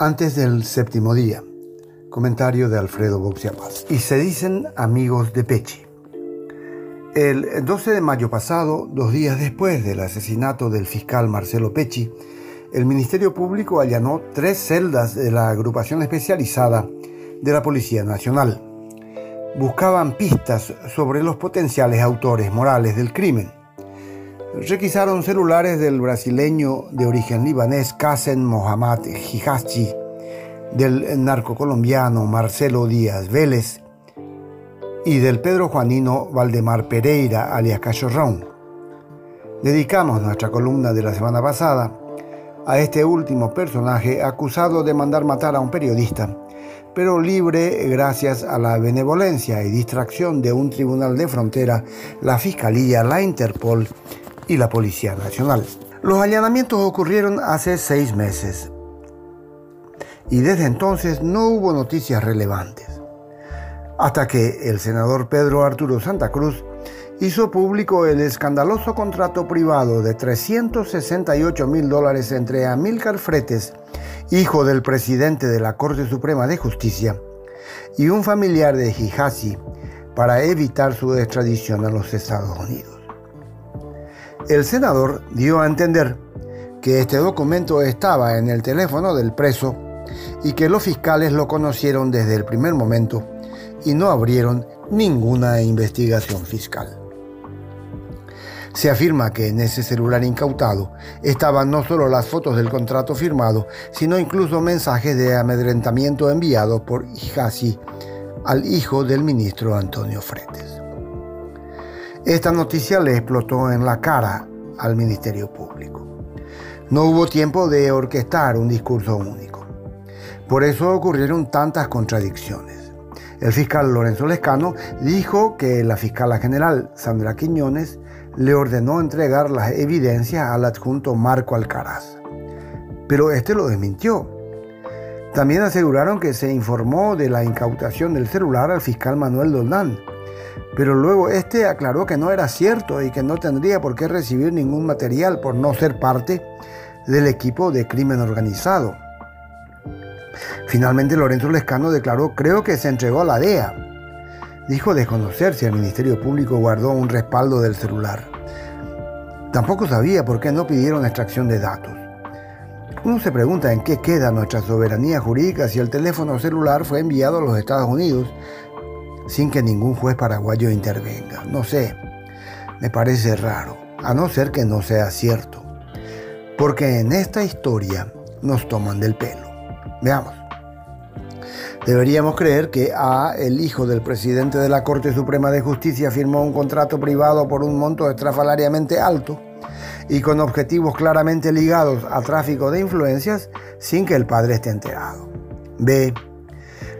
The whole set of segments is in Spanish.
Antes del séptimo día, comentario de Alfredo Boxiapas. Y se dicen amigos de Pechi. El 12 de mayo pasado, dos días después del asesinato del fiscal Marcelo Pechi, el Ministerio Público allanó tres celdas de la agrupación especializada de la Policía Nacional. Buscaban pistas sobre los potenciales autores morales del crimen. Requisaron celulares del brasileño de origen libanés Qassem Mohamed Hijachi, del narcocolombiano Marcelo Díaz Vélez y del Pedro Juanino Valdemar Pereira, alias Cachorrón. Dedicamos nuestra columna de la semana pasada a este último personaje acusado de mandar matar a un periodista, pero libre gracias a la benevolencia y distracción de un tribunal de frontera, la Fiscalía, la Interpol y la Policía Nacional. Los allanamientos ocurrieron hace seis meses y desde entonces no hubo noticias relevantes. Hasta que el senador Pedro Arturo Santa Cruz hizo público el escandaloso contrato privado de 368 mil dólares entre Amílcar Fretes, hijo del presidente de la Corte Suprema de Justicia, y un familiar de Hijazi para evitar su extradición a los Estados Unidos. El senador dio a entender que este documento estaba en el teléfono del preso y que los fiscales lo conocieron desde el primer momento y no abrieron ninguna investigación fiscal. Se afirma que en ese celular incautado estaban no solo las fotos del contrato firmado, sino incluso mensajes de amedrentamiento enviados por Hijasi al hijo del ministro Antonio Fretes. Esta noticia le explotó en la cara al Ministerio Público. No hubo tiempo de orquestar un discurso único. Por eso ocurrieron tantas contradicciones. El fiscal Lorenzo Lescano dijo que la fiscala general Sandra Quiñones le ordenó entregar las evidencias al adjunto Marco Alcaraz. Pero este lo desmintió. También aseguraron que se informó de la incautación del celular al fiscal Manuel Doldán, pero luego este aclaró que no era cierto y que no tendría por qué recibir ningún material por no ser parte del equipo de crimen organizado. Finalmente Lorenzo Lescano declaró, creo que se entregó a la DEA, dijo desconocer si el Ministerio Público guardó un respaldo del celular. Tampoco sabía por qué no pidieron extracción de datos. Uno se pregunta en qué queda nuestra soberanía jurídica si el teléfono celular fue enviado a los Estados Unidos sin que ningún juez paraguayo intervenga. No sé, me parece raro, a no ser que no sea cierto. Porque en esta historia nos toman del pelo. Veamos. Deberíamos creer que A, el hijo del presidente de la Corte Suprema de Justicia, firmó un contrato privado por un monto estrafalariamente alto y con objetivos claramente ligados a tráfico de influencias sin que el padre esté enterado. B,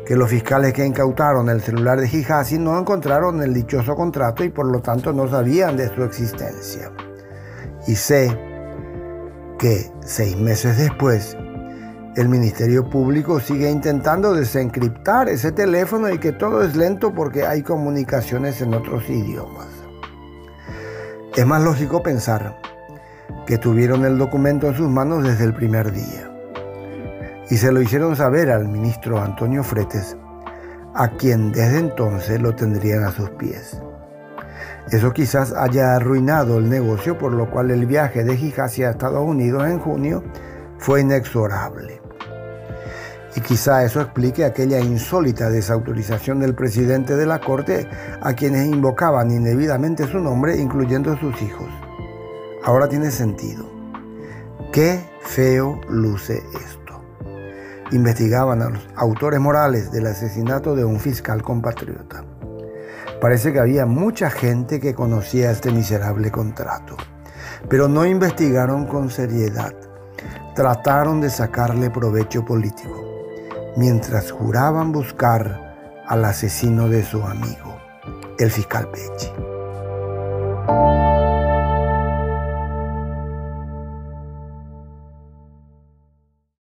que los fiscales que incautaron el celular de Hijazi no encontraron el dichoso contrato y por lo tanto no sabían de su existencia. Y C, que seis meses después el Ministerio Público sigue intentando desencriptar ese teléfono y que todo es lento porque hay comunicaciones en otros idiomas. Es más lógico pensar que tuvieron el documento en sus manos desde el primer día y se lo hicieron saber al ministro Antonio Fretes, a quien desde entonces lo tendrían a sus pies. Eso quizás haya arruinado el negocio, por lo cual el viaje de Gijasi a Estados Unidos en junio fue inexorable. Y quizá eso explique aquella insólita desautorización del presidente de la Corte a quienes invocaban indebidamente su nombre, incluyendo sus hijos. Ahora tiene sentido. Qué feo luce esto. Investigaban a los autores morales del asesinato de un fiscal compatriota. Parece que había mucha gente que conocía este miserable contrato, pero no investigaron con seriedad. Trataron de sacarle provecho político mientras juraban buscar al asesino de su amigo, el fiscal Pecci.